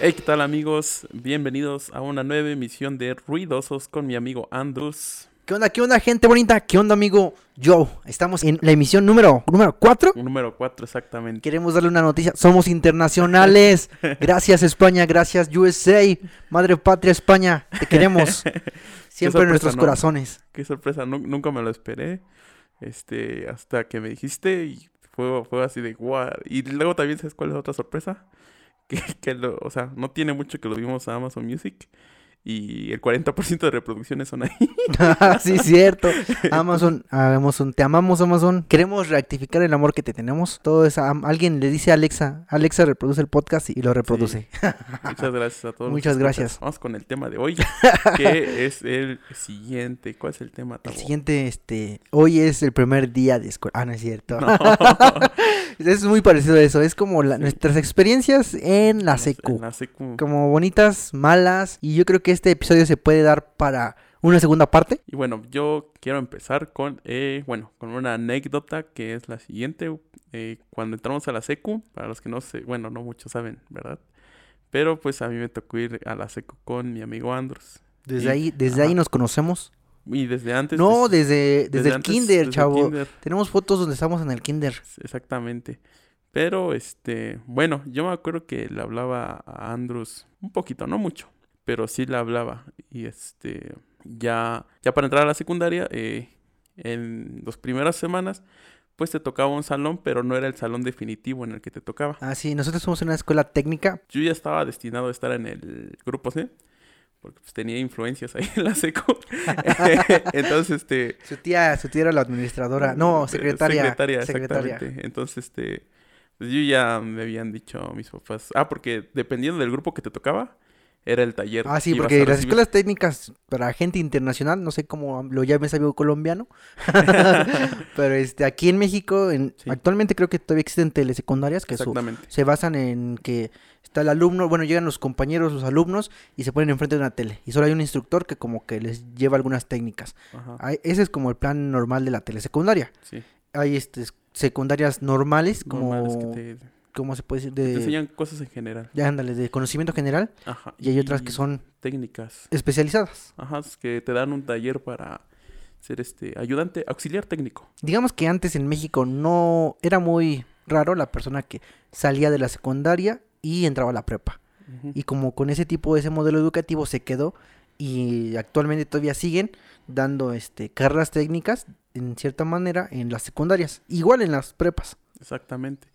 Hey, ¿qué tal amigos? Bienvenidos a una nueva emisión de Ruidosos con mi amigo Andrus. ¿Qué onda, qué onda, gente bonita? ¿Qué onda, amigo Joe? Estamos en la emisión número, número 4. Número 4 exactamente. Queremos darle una noticia. Somos internacionales. gracias, España. Gracias, USA. Madre patria, España. Te queremos. Siempre en nuestros ¿no? corazones. Qué sorpresa, nu- nunca me lo esperé. Este, hasta que me dijiste y fue, fue así de guau. Y luego también, ¿sabes cuál es otra sorpresa? Que, lo, o sea, no tiene mucho que lo vimos a Amazon Music y el 40% de reproducciones son ahí. sí, cierto. Amazon, Amazon, te amamos, Amazon. Queremos rectificar el amor que te tenemos. Todo eso, am- alguien le dice a Alexa, Alexa reproduce el podcast y lo reproduce. Muchas gracias a todos. Muchas gracias. Vamos con el tema de hoy, que es el siguiente. ¿Cuál es el tema? El Tabo? siguiente, este, hoy es el primer día de escuela. Ah, no es cierto. No. es muy parecido a eso. Es como la- nuestras experiencias en la secu. En la secu. como bonitas, malas, y yo creo que este episodio se puede dar para una segunda parte. Y bueno, yo quiero empezar con, eh, bueno, con una anécdota que es la siguiente. Eh, cuando entramos a la secu, para los que no sé, bueno, no muchos saben, ¿verdad? Pero pues a mí me tocó ir a la secu con mi amigo Andros. Desde Y- ahí, desde ahí nos conocemos. Y desde antes... No, desde, desde, el antes, kinder, desde el chavo. kinder. Tenemos fotos donde estamos en el kinder. Exactamente. Pero, este, bueno, yo me acuerdo que le hablaba a Andrews un poquito, no mucho, pero sí le hablaba. Y este, ya, ya para entrar a la secundaria, eh, en las primeras semanas, pues te tocaba un salón, pero no era el salón definitivo en el que te tocaba. Ah, sí, nosotros somos una escuela técnica. Yo ya estaba destinado a estar en el grupo C, porque pues tenía influencias ahí en la seco. Entonces, este... Su tía, su tía era la administradora. No, Eh, secretaria. Secretaria, secretaria. exactamente. Entonces, este, pues yo ya me habían dicho mis papás. Ah, porque dependiendo del grupo que te tocaba, era el taller. Ah, sí, que porque las escuelas técnicas para gente internacional, no sé cómo lo llames amigo colombiano, pero este aquí en México, en, Sí. actualmente creo que todavía existen telesecundarias que su, se basan en que está el alumno, bueno, llegan los compañeros, los alumnos y se ponen enfrente de una tele y solo hay un instructor que como que les lleva algunas técnicas. Ajá. Hay- ese es como el plan normal de la telesecundaria. Sí. Hay este secundarias normales como Normales que te, ¿cómo se puede decir? que te De enseñan cosas en general. ya ándale, de conocimiento general Ajá. y hay otras que son técnicas. especializadas. Ajá, es que te dan un taller para ser este ayudante, auxiliar técnico. Digamos que antes en México no era muy raro la persona que salía de la secundaria y entraba a la prepa. Y como con ese tipo de ese modelo educativo se quedó y actualmente todavía siguen dando este carreras técnicas en cierta manera en las secundarias, igual en las prepas. Exactamente.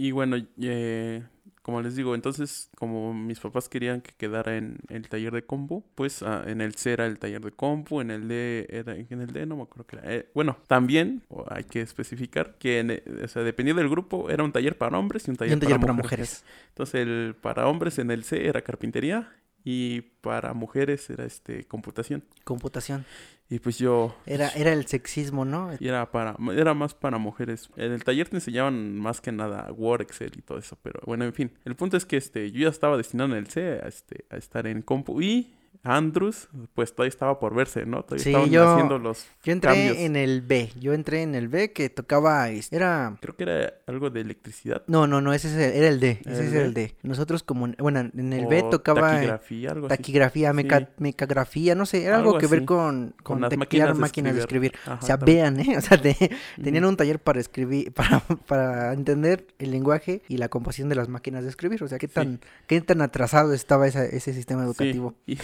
Y bueno, eh, como les digo, entonces, como mis papás querían que quedara en el taller de compu, pues ah, en el C era el taller de compu, en el D era, en el D no me acuerdo qué era. Eh, bueno, también hay que especificar que, en, eh, o sea, dependiendo del grupo, era un taller para hombres y un taller, Y un taller para mujeres. mujeres. Entonces, el para hombres en el C era carpintería y para mujeres era este computación. Computación. Y pues yo Era, era el sexismo, ¿no? y era para, era más para mujeres. En el taller te enseñaban más que nada Word, Excel y todo eso. Pero bueno, en fin. El punto es que este, yo ya estaba destinado en el C a, este, a estar en compu. Y Andrews, pues todavía estaba por verse, ¿no? Todavía Sí, estaban yo- haciendo los Yo entré cambios. en el B. Yo entré en el B que tocaba. Era. Creo que era algo de electricidad. No, no, no, ese es el- era el D. ¿Era Ese D? el D. Nosotros, como. Bueno, en el o B tocaba. eh, Taquigrafía, algo así. Taquigrafía, meca- Sí. no sé, era algo, Algo que ver con, con, Con teclear máquinas de escribir. Ajá, O sea, también. vean, ¿eh? O sea, te- tenían un taller para escribir, para, para entender el lenguaje y la composición de las máquinas de escribir. O sea, qué tan, qué tan atrasado estaba esa- ese sistema educativo. Y,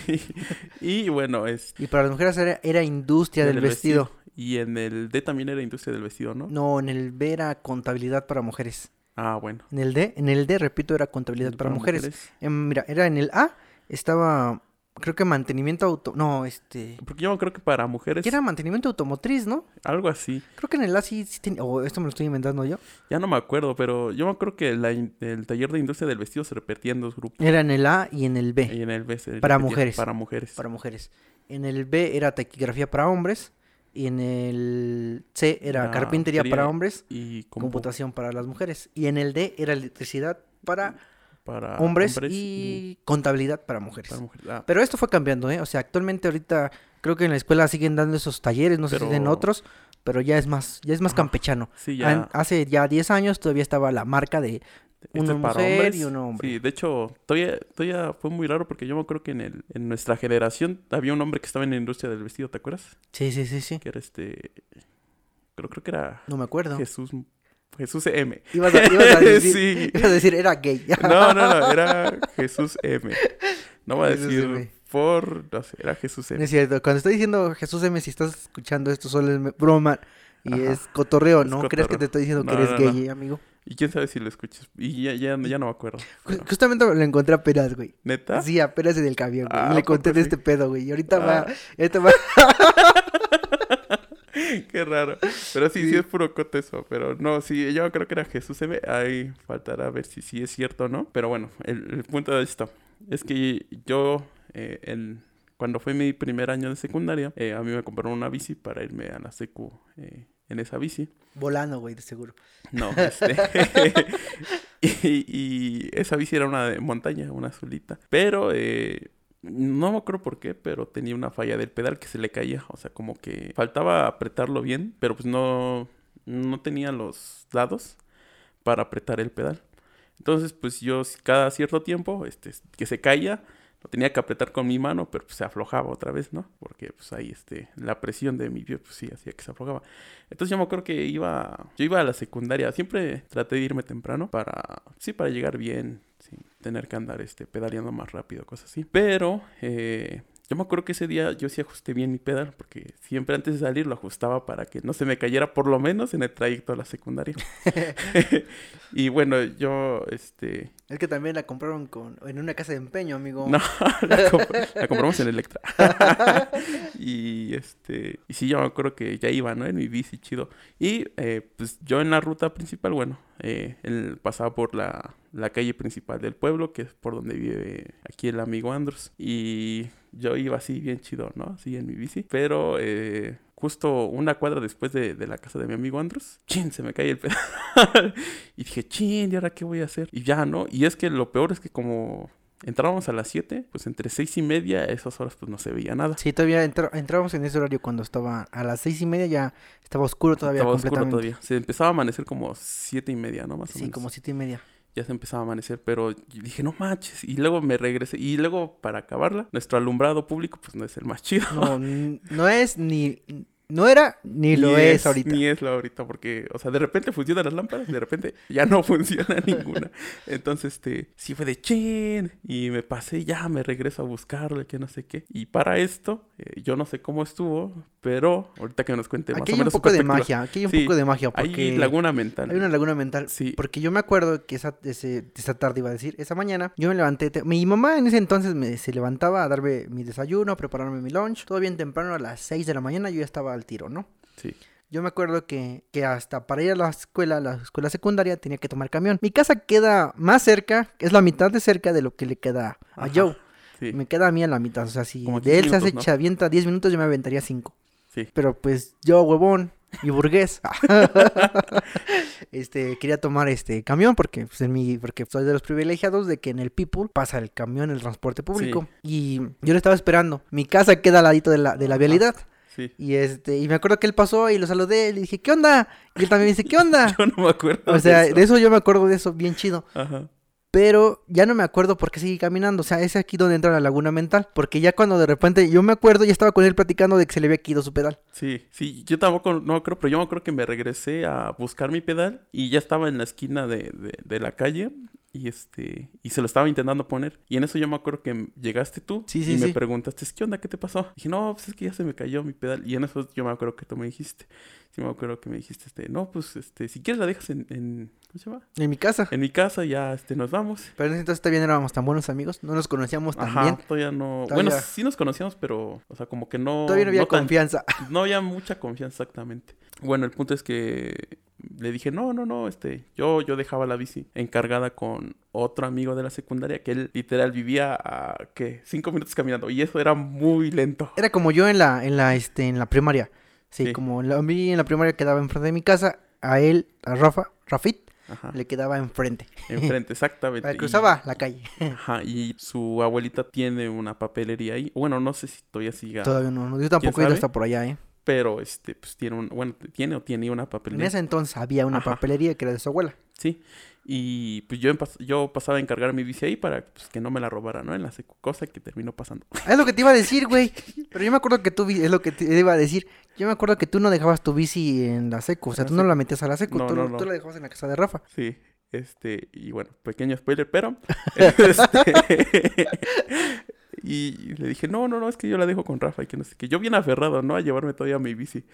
y bueno, es Y para las mujeres era, era industria del el vestido. Y en el D también era industria del vestido, ¿no? No, en el B era contabilidad para mujeres. Ah, bueno. En el D, en el D, repito, era contabilidad para, mujeres. Em, mira, era en el A, estaba, creo que mantenimiento auto, no, este, Porque yo creo que para mujeres, ¿qué era mantenimiento automotriz, ¿no? algo así. Creo que en el A sí, sí ten- o esto me lo estoy inventando yo. Ya no me acuerdo, pero yo me acuerdo que la in- el taller de industria del vestido se repetía en dos grupos. Era en el A y en el B, Y en el B se Para mujeres. Para mujeres. para mujeres. En el B era taquigrafía para hombres y en el C era Era carpintería para hombres, Y compu- computación para las mujeres. Y en el D era electricidad para para hombres, y contabilidad para mujeres. para mujeres. Ah, Pero esto fue cambiando, ¿eh? O sea, actualmente ahorita creo que en la escuela siguen dando esos talleres, no sé si en otros, pero ya es más, ya es más Ajá. campechano. sí, ya. Hace ya 10 años todavía estaba la marca de Este Una es para mujer hombres. y un hombre. Sí, de hecho, todavía, todavía fue muy raro porque yo me acuerdo que en, el, en nuestra generación había un hombre que estaba en la industria del vestido, ¿te acuerdas? Sí, sí, sí, sí. Que era este... Creo, creo que era No me acuerdo. Jesús... Jesús M. Ibas a, ibas a decir, Sí. ibas a decir, era gay. No, no, no, era Jesús M. No voy a decir M. por... No sé, era Jesús No M. es cierto. Cuando estoy diciendo Jesús M, si estás escuchando esto, solo es broma y Ajá. es cotorreo. Es no creas que te estoy diciendo que No, eres no, gay, no. amigo. Y quién sabe si lo escuchas. Y ya, ya, ya no me acuerdo. Pero- Justamente lo encontré apenas, güey. ¿Neta? Sí, apenas en el camión, güey. Ah, y le ¿a poco conté de sí? este pedo, güey. Y ahorita va, Ah. ahorita va. Qué raro. Pero sí, sí, Sí. es puro cote eso. Pero no, sí, yo creo que era Jesús M. Ahí faltará ver si sí es cierto o no. Pero bueno, el, el punto de esto es que yo, eh, el- cuando fue mi primer año de secundaria, eh, a mí me compraron una bici para irme a la secu eh, en esa bici. Volando, güey, de seguro. No, este. y, y esa bici era una de montaña, una azulita. Pero eh, no me acuerdo por qué, pero tenía una falla del pedal que se le caía. O sea, como que faltaba apretarlo bien, pero pues no, no tenía los dados para apretar el pedal. Entonces, pues yo cada cierto tiempo, este, que se caía, lo tenía que apretar con mi mano, pero pues se aflojaba otra vez, ¿no? Porque pues ahí, este, la presión de mi pie, pues sí, hacía que se aflojaba. Entonces yo me acuerdo que iba, yo iba a la secundaria, siempre traté de irme temprano para, sí, para llegar bien, sin tener que andar, este, pedaleando más rápido, cosas así. Pero, eh, yo me acuerdo que ese día yo sí ajusté bien mi pedal, porque siempre antes de salir lo ajustaba para que no se me cayera, por lo menos en el trayecto a la secundaria. y bueno, yo, este, Es que también la compraron con, en una casa de empeño, amigo. no, la, comp- la compramos en Electra. y este, y sí, yo me acuerdo que ya iba, ¿no? En mi bici, chido. Y eh, pues yo en la ruta principal, bueno, eh, él pasaba por la, la calle principal del pueblo, que es por donde vive aquí el amigo Andros. Y yo iba así bien chido, ¿no? Así en mi bici. Pero eh, justo una cuadra después de, de la casa de mi amigo Andros, chin, se me cae el pedal. y dije, chin, ¿y ahora qué voy a hacer? Y ya, ¿no? Y es que lo peor es que como entrábamos a las 7, pues entre seis y media, a esas horas pues no se veía nada. Sí, todavía entra- entrábamos en ese horario cuando estaba a las seis y media, ya estaba oscuro todavía Estaba oscuro todavía. Se empezaba a amanecer como siete y media, ¿no? Más o Sí, menos. como siete y media. Ya se empezaba a amanecer, pero dije, no manches. Y luego me regresé. Y luego, para acabarla, nuestro alumbrado público, pues no es el más chido. No, no es ni, no era ni lo es, ahorita. Ni es lo ahorita, porque, o sea, de repente funcionan las lámparas, de repente ya no funciona ninguna. Entonces, este, sí fue de chin, y me pasé, ya me regreso a buscarlo, que no sé qué. Y para esto, eh, yo no sé cómo estuvo, pero ahorita que nos cuente más Aquí o hay un menos su poco de magia, aquí hay un Sí, poco de magia porque Hay laguna mental. hay una laguna mental. Sí. Porque yo me acuerdo que esa, ese- esa tarde iba a decir, esa mañana, yo me levanté, te- mi mamá en ese entonces me, se levantaba a darme mi desayuno, a prepararme mi lunch, todo bien temprano a las 6 de la mañana yo ya estaba al tiro, ¿no? Sí. Yo me acuerdo que, que hasta para ir a la escuela, la escuela secundaria, tenía que tomar camión. Mi casa queda más cerca, es la mitad de cerca de lo que le queda a Ajá, Joe. Sí. Me queda a mí a la mitad. O sea, si Como de 15 él se hace ¿no? chavienta 10 minutos, yo me aventaría 5. Sí. Pero pues yo, huevón y burgués, este, quería tomar este camión porque, pues, en mi, porque soy de los privilegiados de que en el People pasa el camión, el transporte público. Y yo lo estaba esperando. Mi casa queda al ladito de la, de la vialidad. Sí. Y este, y me acuerdo que él pasó y lo saludé, le dije, ¿qué onda? Y él también me dice, ¿qué onda? Yo no me acuerdo. O sea, de eso. de eso yo me acuerdo de eso bien chido. Ajá. Pero ya no me acuerdo por qué seguí caminando. O sea, es aquí donde entra la laguna mental. Porque ya cuando de repente yo me acuerdo, ya estaba con él platicando de que se le había quitado su pedal. Sí, sí, yo tampoco no creo, pero yo me acuerdo que me regresé a buscar mi pedal y ya estaba en la esquina de, de, de la calle y este y se lo estaba intentando poner y en eso yo me acuerdo que llegaste tú Sí, sí, y me preguntaste ¿qué onda? ¿qué te pasó? dije no pues es que ya se me cayó mi pedal y en eso yo me acuerdo que tú me dijiste sí me acuerdo que me dijiste este no pues este si quieres la dejas en, en ¿cómo se llama? En mi casa. en mi casa ya este nos vamos Pero en ese entonces todavía no éramos tan buenos amigos. No nos conocíamos tan Ajá, bien. todavía no. Todavía- Bueno, sí nos conocíamos, pero, o sea, como que no. Todavía no había confianza. no había mucha confianza exactamente. Bueno, el punto es que le dije, no, no, no, este, yo, yo dejaba la bici encargada con otro amigo de la secundaria que él literal vivía a, ¿qué? Cinco minutos caminando y eso era muy lento. Era como yo en la, en la, este, en la primaria. Sí, Sí. como la, a mí en la primaria quedaba enfrente de mi casa. A él, a Rafa, Rafit, Ajá, le quedaba enfrente. enfrente, exactamente. Y- cruzaba la calle. Ajá, y su abuelita tiene una papelería ahí. Bueno, no sé si todavía siga, Todavía no, yo tampoco he ido hasta por allá, ¿eh? Pero este, pues tiene un, bueno, tiene o tiene una En papelería. ese entonces había una Ajá. papelería que era de su abuela. Sí, Y pues yo, yo pasaba a encargar mi bici ahí para pues, que no me la robara, ¿no? En la secu, cosa que terminó pasando. Es lo que te iba a decir, güey. Pero yo me acuerdo que tú, es lo que te iba a decir. Yo me acuerdo que tú no dejabas tu bici en la seco. O sea, En tú no la metías a la seco. No, tú, no, no. tú la dejabas en la casa de Rafa. Sí, este, y bueno, pequeño spoiler, pero... este, y le dije, no, no, no, es que yo la dejo con Rafa y que no sé qué. Yo bien aferrado, ¿no? A llevarme todavía mi bici.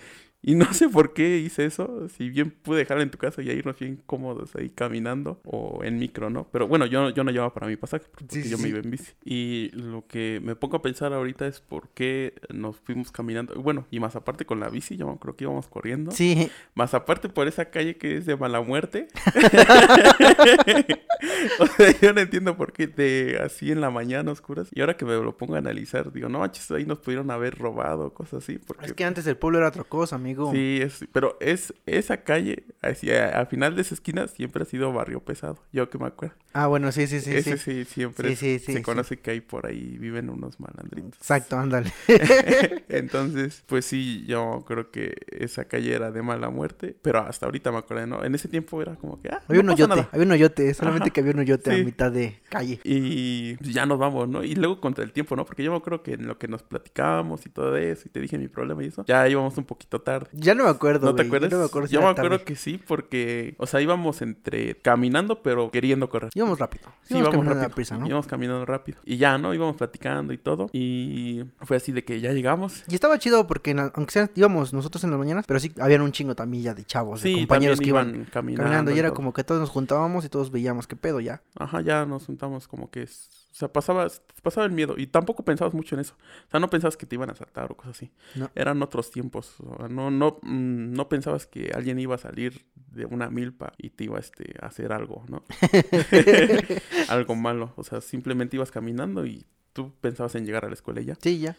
Y no sé por qué hice eso. Si bien pude dejarla en tu casa y irnos bien cómodos ahí caminando o en micro, ¿no? Pero bueno, yo, yo no llevaba para mi pasaje porque Sí, sí, yo me iba en bici. Y lo que me pongo a pensar ahorita es por qué nos fuimos caminando. Bueno, y más aparte con la bici, yo creo que íbamos corriendo. Sí. Más aparte por esa calle que es de mala muerte. o sea, yo no entiendo por qué de así en la mañana oscuras. Y ahora que me lo pongo a analizar, digo, no manches, ahí nos pudieron haber robado, cosas así. Porque Es que antes el pueblo era otra cosa, amigo. sí, es, pero es esa calle, así, a, final de esa esquina, siempre ha sido barrio pesado. Yo que me acuerdo. Ah, bueno, sí, sí, sí. Ese sí. sí, siempre Sí, sí, se conoce que hay por ahí, viven unos malandritos. Exacto, ándale. Entonces, pues sí, yo creo que esa calle era de mala muerte, pero hasta ahorita me acordé, ¿no? En ese tiempo era como que, ah, Había no un hoyote, había un hoyote, solamente Ajá, que había un hoyote a mitad de calle. Y ya nos vamos, ¿no? Y luego contra el tiempo, ¿no? Porque yo me acuerdo que en lo que nos platicábamos y todo eso, y te dije mi problema y eso, ya íbamos un poquito tarde. Ya no me acuerdo, ¿No te acuerdas? Yo no me acuerdo si Yo me acuerdo tarde. que sí, porque, o sea, íbamos entre caminando, pero queriendo correr. Íbamos rápido. Sí, íbamos íbamos rápido. prisa, ¿no? Íbamos caminando rápido. Y ya, ¿no? Íbamos platicando y todo. Y fue así de que ya llegamos. Y estaba chido porque, la- aunque sea, íbamos nosotros en las mañanas, pero sí, habían un chingo también ya de chavos, de compañeros que iban caminando. Y era todo. como que todos nos juntábamos y todos veíamos qué pedo ya. Ajá, ya nos juntamos como que... es- O sea, pasaba, pasaba el miedo. Y tampoco pensabas mucho en eso. O sea, no pensabas que te iban a asaltar o cosas así. No. Eran otros tiempos. o sea, no, no, mm, no pensabas que alguien iba a salir de una milpa y te iba este, a hacer algo, ¿no? algo malo. O sea, simplemente ibas caminando y tú pensabas en llegar a la escuela y ya. Sí, ya.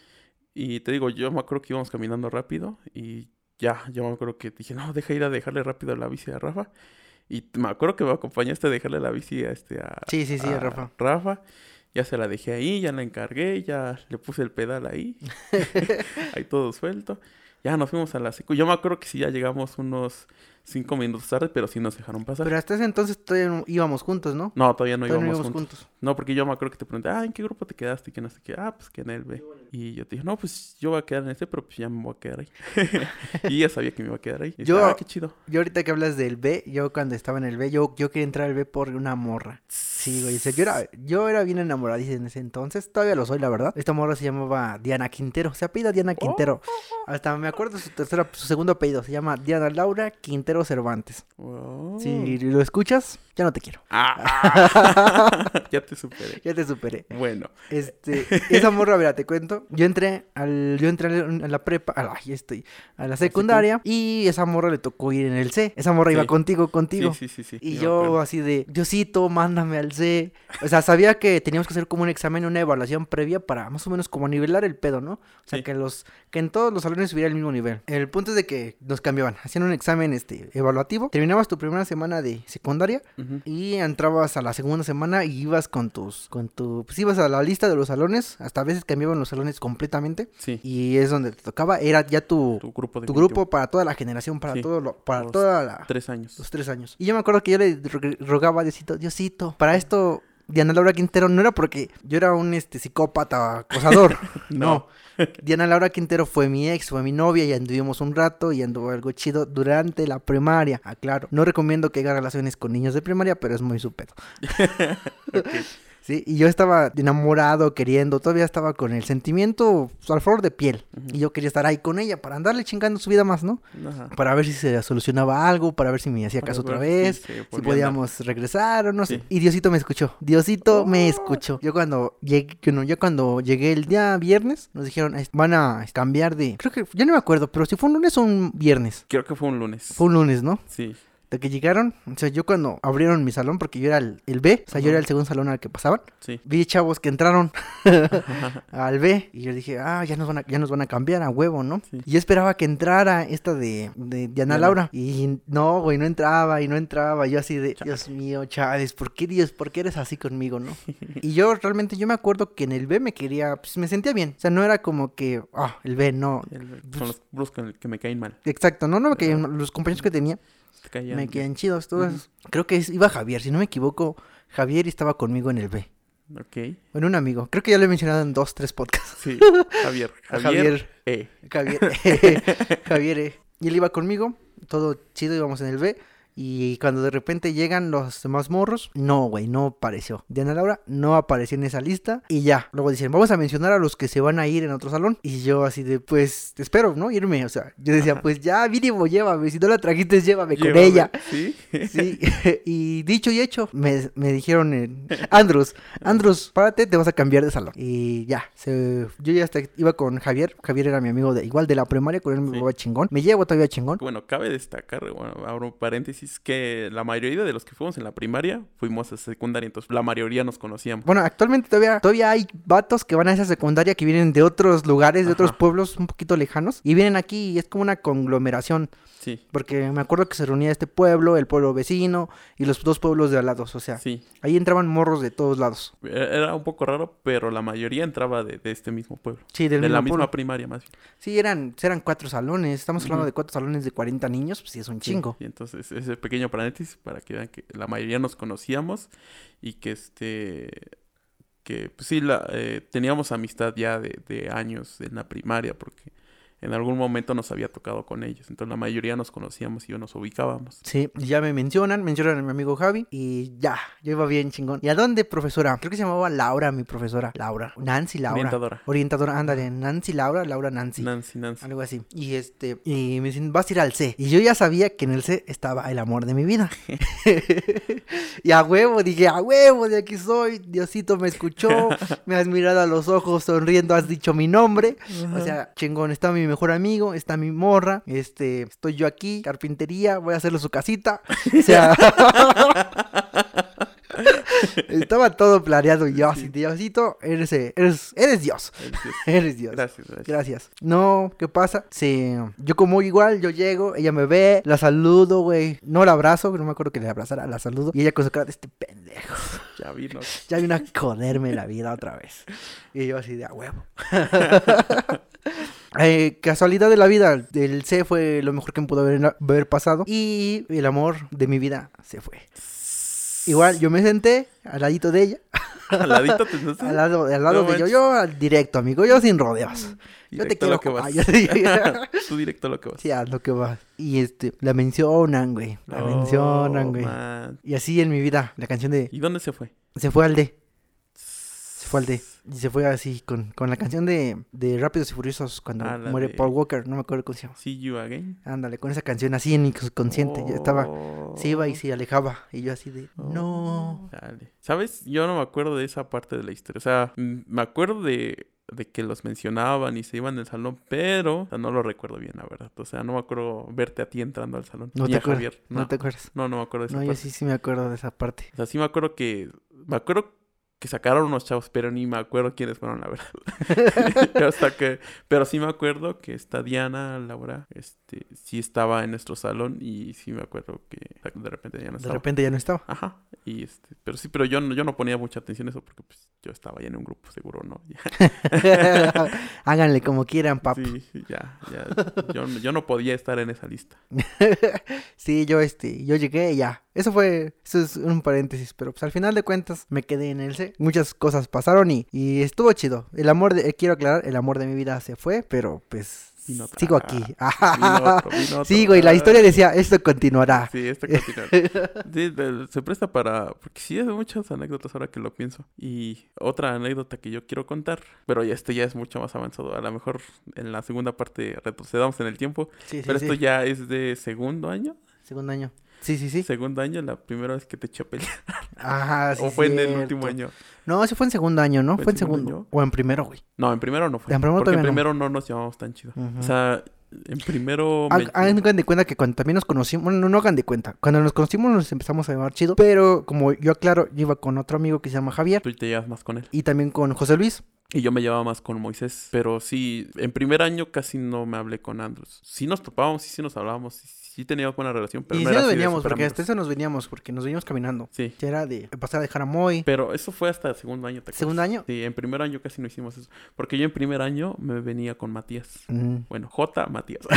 Y te digo, yo me acuerdo que íbamos caminando rápido y ya, yo me acuerdo que dije, no, deja ir a dejarle rápido la bici a Rafa. Y me acuerdo que me acompañaste a dejarle la bici a este a, Sí, sí, sí, a Rafa. Rafa. Ya se la dejé ahí, ya la encargué, ya le puse el pedal ahí. ahí todo suelto. Ya nos fuimos a la secu. Yo me acuerdo que sí ya llegamos unos cinco minutos tarde, pero sí nos dejaron pasar. Pero hasta ese entonces todavía no- íbamos juntos, ¿no? No, todavía no Todavía íbamos juntos. No, porque yo me acuerdo que te pregunté, ah, ¿en qué grupo te quedaste? Y que no sé qué. Ah, pues que en el B. Y yo te dije, no, pues yo voy a quedar en este, pero pues ya me voy a quedar ahí. y ella sabía que me iba a quedar ahí. Y Yo- ah, qué chido. Yo ahorita que hablas del B, yo cuando estaba en el B, yo, yo quería entrar al B por una morra. Sí, güey. o sea, yo, era, yo era bien enamoradiza en ese entonces. Todavía lo soy, la verdad. Esta morra se llamaba Diana Quintero. Se apellida Diana Quintero. Hasta me acuerdo su tercera, su segundo apellido. Se llama Diana Laura Quintero Cervantes. Oh. Si lo escuchas, ya no te quiero. Ah, ya te superé. Ya te superé. Bueno, Este, esa morra, mira, te cuento. Yo entré al, yo entré a la prepa, a la, ahí estoy, a la secundaria y esa morra le tocó ir en el C. Esa morra iba Sí. contigo, sí, contigo. sí, sí, sí. Y yo así de, Diosito, mándame al C. O sea, sabía que teníamos que hacer como un examen, una evaluación previa para más o menos como nivelar el pedo, ¿no? O sea, Sí. que los que en todos los salones hubiera el mismo nivel. El punto es de que nos cambiaban, hacían un examen este evaluativo. Terminabas tu primera semana de secundaria y entrabas a la segunda semana y ibas con tus con tu pues ibas a la lista de los salones, hasta a veces cambiaban los salones completamente Sí, y es donde te tocaba, era ya tu tu grupo tu grupo para toda la generación, para Sí. todo lo para Los toda la Tres años. los tres años. Y yo me acuerdo que yo le ro- rogaba a Diosito, Diosito, para esto, Diana Laura Quintero no era porque yo era un este psicópata acosador. no. Diana Laura Quintero fue mi ex, fue mi novia y anduvimos un rato y anduvo algo chido durante la primaria. Aclaro, no recomiendo que haga relaciones con niños de primaria, pero es muy su pedo. Sí, y yo estaba enamorado, queriendo, todavía estaba con el sentimiento pues, al flor de piel. Y yo quería estar ahí con ella para andarle chingando su vida más, ¿no? Ajá. Para ver si se solucionaba algo, para ver si me hacía caso otra vez, si andar. podíamos regresar o no sé. Sí. Y Diosito me escuchó. Diosito me Oh. escuchó. Yo cuando llegué, no, yo cuando llegué el día viernes, nos dijeron, "Es- van a cambiar de... Creo que, yo no me acuerdo, pero si fue un lunes o un viernes. Creo que fue un lunes. Fue un lunes, ¿no? Sí. De que llegaron, o sea, yo cuando abrieron mi salón, porque yo era el, el B, o sea, yo era el segundo salón al que pasaban, Sí. vi chavos que entraron al B y yo dije, ah, ya nos van a, ya nos van a cambiar a huevo, ¿no? Sí. Y yo esperaba que entrara esta de, de Diana. Laura y no, güey, no entraba y no entraba. Yo así de, Dios mío, Chávez, ¿por qué Dios, por qué eres así conmigo, no? y yo realmente, yo me acuerdo que en el B me quería, pues me sentía bien. O sea, no era como que, ah, el B, no. El- son los grupos con el que me caen mal. Exacto, no, no me caían mal. Los compañeros que tenía Me quedan chidos todos. Creo que es- iba Javier, si no me equivoco, Javier estaba conmigo en el B. Ok. Bueno, un amigo. Creo que ya lo he mencionado en dos, tres podcasts. Sí, Javier. A Javier. E. Javier. Javier. eh. Y él iba conmigo, todo chido, íbamos en el B. Y cuando de repente llegan los demás morros, no, güey, no apareció. Diana Laura no apareció en esa lista. Y ya, luego dicen, vamos a mencionar a los que se van a ir en otro salón. Y yo así de, pues, espero, ¿no? Irme. O sea, yo decía, pues ya, mínimo, llévame. Si no la trajiste, llévame con ella. Sí. Sí, y dicho y hecho, me, me dijeron, en, Andrus, Andrus, párate, te vas a cambiar de salón. Y ya, se- yo ya hasta iba con Javier, Javier era mi amigo de igual de la primaria, con él me Sí. llevaba chingón, me llevo todavía chingón. Bueno, cabe destacar, bueno, abro un paréntesis, que la mayoría de los que fuimos en la primaria fuimos a secundaria, entonces la mayoría nos conocíamos. Bueno, actualmente todavía, todavía hay vatos que van a esa secundaria que vienen de otros lugares, de otros pueblos un poquito lejanos, y vienen aquí y es como una conglomeración, Sí, porque me acuerdo que se reunía este pueblo, el pueblo vecino y los dos pueblos de al lado, o sea, sí. ahí entraban morros de todos lados. Era era un poco raro, pero la mayoría entraba de, de este mismo pueblo. Sí, del de la mismo misma pueblo. primaria, más bien. Sí, eran, eran cuatro salones. Estamos hablando de cuatro salones de 40 niños, pues sí es un Sí, chingo. Y entonces, ese pequeño paréntesis para que vean que la mayoría nos conocíamos y que este. que pues sí, la, eh, teníamos amistad ya de, de años en la primaria, porque en algún momento nos había tocado con ellos. Entonces, la mayoría nos conocíamos y nos ubicábamos. Sí, y ya me mencionan, mencionan a mi amigo Javi y ya, yo iba bien chingón. ¿Y a dónde, profesora? Creo que se llamaba Laura, mi profesora. Laura. Nancy Laura. Orientadora. Orientadora, ándale, Nancy Laura, Laura Nancy. Nancy, Nancy. Algo así. Y este, y me dicen, vas a ir al C. Y yo ya sabía que en el C estaba el amor de mi vida. y a huevo, dije, a huevo, de aquí soy. Diosito me escuchó, me has mirado a los ojos sonriendo, has dicho mi nombre. O sea, chingón, está mi mejor amigo, está mi morra, este, estoy yo aquí, carpintería, voy a hacerle su casita. O sea, estaba todo planeado y yo así, Diosito, eres, eh, eres, eres Dios, eres Dios. gracias. gracias. Gracias. No, ¿qué pasa? Sí, yo como igual, yo llego, ella me ve, la saludo, güey. No la abrazo, no me acuerdo que le abrazara, la saludo. Y ella con su cara de este pendejo. Ya vino. Ya vino a joderme la vida otra vez. Y yo así de a huevo. Eh, casualidad de la vida, el C fue lo mejor que me pudo haber, haber pasado. Y el amor de mi vida se fue. Igual, yo me senté al ladito de ella, Al ladito te al lado, al lado No de yo, yo al directo, amigo, yo sin rodeos. Yo te a lo quiero que vas. Yo te- Tú directo a lo que vas. Sí, haz lo que va. Y este, la mencionan, güey. La mencionan, Oh, güey. man. Y así en mi vida, la canción de ¿Y dónde se fue? Se fue al D. Fue al. Y se fue así con, con la canción de, de Rápidos y Furiosos cuando Ah, muere de- Paul Walker. No me acuerdo cómo se llama. See you again. Ándale, con esa canción así en mi subconsciente. Yo estaba, se iba y Oh. se alejaba. Y yo así de, no. Dale. ¿Sabes? Yo no me acuerdo de esa parte de la historia. O sea, me acuerdo de, de que los mencionaban y se iban del salón, pero o sea, no lo recuerdo bien, la verdad. O sea, no me acuerdo verte a ti entrando al salón. No ni te acuerdas. Javier. No. No, te acuerdas. no, no me acuerdo de esa No, yo parte. sí, sí me acuerdo de esa parte. O sea, sí me acuerdo que... Me acuerdo que sacaron unos chavos, pero ni me acuerdo quiénes fueron, la verdad. Hasta que... Pero sí me acuerdo que esta Diana, Laura, este, sí estaba en nuestro salón y sí me acuerdo que de repente ya no De estaba. repente ya no estaba. Ajá, y este, pero sí, pero yo no, yo no ponía mucha atención a eso porque pues yo estaba ya en un grupo, seguro, ¿no? Háganle como quieran, pap. sí, ya, ya, yo, no- yo no podía estar en esa lista. Sí, yo este, yo llegué y ya. Eso fue, eso es un paréntesis, pero pues al final de cuentas me quedé en el C. Muchas cosas pasaron y, y estuvo chido. El amor de, eh, quiero aclarar, el amor de mi vida se fue, pero pues sigo aquí. Sí, güey, la historia decía, esto continuará. Sí, esto. Sí, de- se presta para... Porque sí, hay muchas anécdotas ahora que lo pienso. Y otra anécdota que yo quiero contar, pero ya este ya es mucho más avanzado. A lo mejor en la segunda parte retrocedamos en el tiempo, Sí, sí, pero esto ya es de segundo año. Segundo año. Sí, sí, sí. Segundo año, la primera vez que te eché a pelear. Ajá, sí. o fue en el último año. No, ese fue en segundo año, ¿no? ¿Fue en Fue en segundo? O en primero, güey. No, en primero no fue. En primero porque en no. primero no nos llevamos tan chido. O sea, en primero... me- Hag- Hagan de cuenta que cuando también nos conocimos, bueno, no, no hagan de cuenta, cuando nos conocimos nos empezamos a llamar chido, pero como yo aclaro, yo iba con otro amigo que se llama Javier Tú te llevas más con él. y también con José Luis. Y yo me llevaba más con Moisés. Pero sí, en primer año casi no me hablé con Andrews. Sí nos topábamos, sí, sí nos hablábamos, sí, sí teníamos buena relación, pero y no sí nos veníamos, porque hasta eso nos veníamos, porque nos veníamos caminando. Sí. Ya era de pasar a dejar a Moy. Pero eso fue hasta el segundo año, ¿te acuerdas? ¿Segundo año? Sí, en primer año casi no hicimos eso. Porque yo en primer año me venía con Matías. Mm. Bueno, J. Matías.